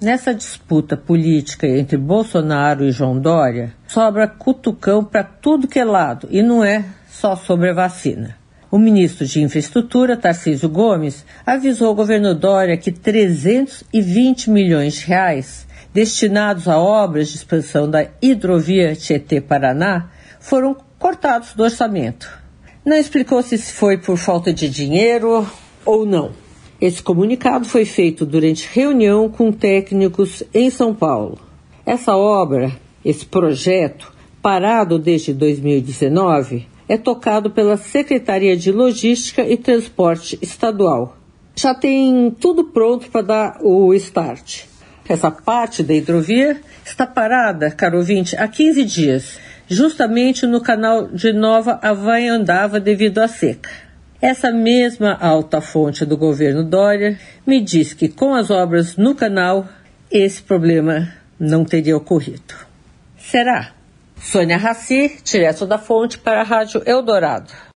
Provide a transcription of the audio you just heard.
nessa disputa política entre Bolsonaro e João Dória, sobra cutucão para tudo que é lado e não é só sobre a vacina. O ministro de Infraestrutura, Tarcísio Gomes, avisou ao governo Dória que 320 milhões de reais destinados a obras de expansão da hidrovia Tietê-Paraná foram cortados do orçamento. Não explicou se foi por falta de dinheiro ou não. Esse comunicado foi feito durante reunião com técnicos em São Paulo. Essa obra, esse projeto, parado desde 2019, é tocado pela Secretaria de Logística e Transporte Estadual. Já tem tudo pronto para dar o start. Essa parte da hidrovia está parada, caro ouvinte, há 15 dias, justamente no canal de Nova Havaiandava devido à seca. Essa mesma alta fonte do governo Dória me diz que com as obras no canal, esse problema não teria ocorrido. Será? Sônia Raci, direto da fonte para a Rádio Eldorado.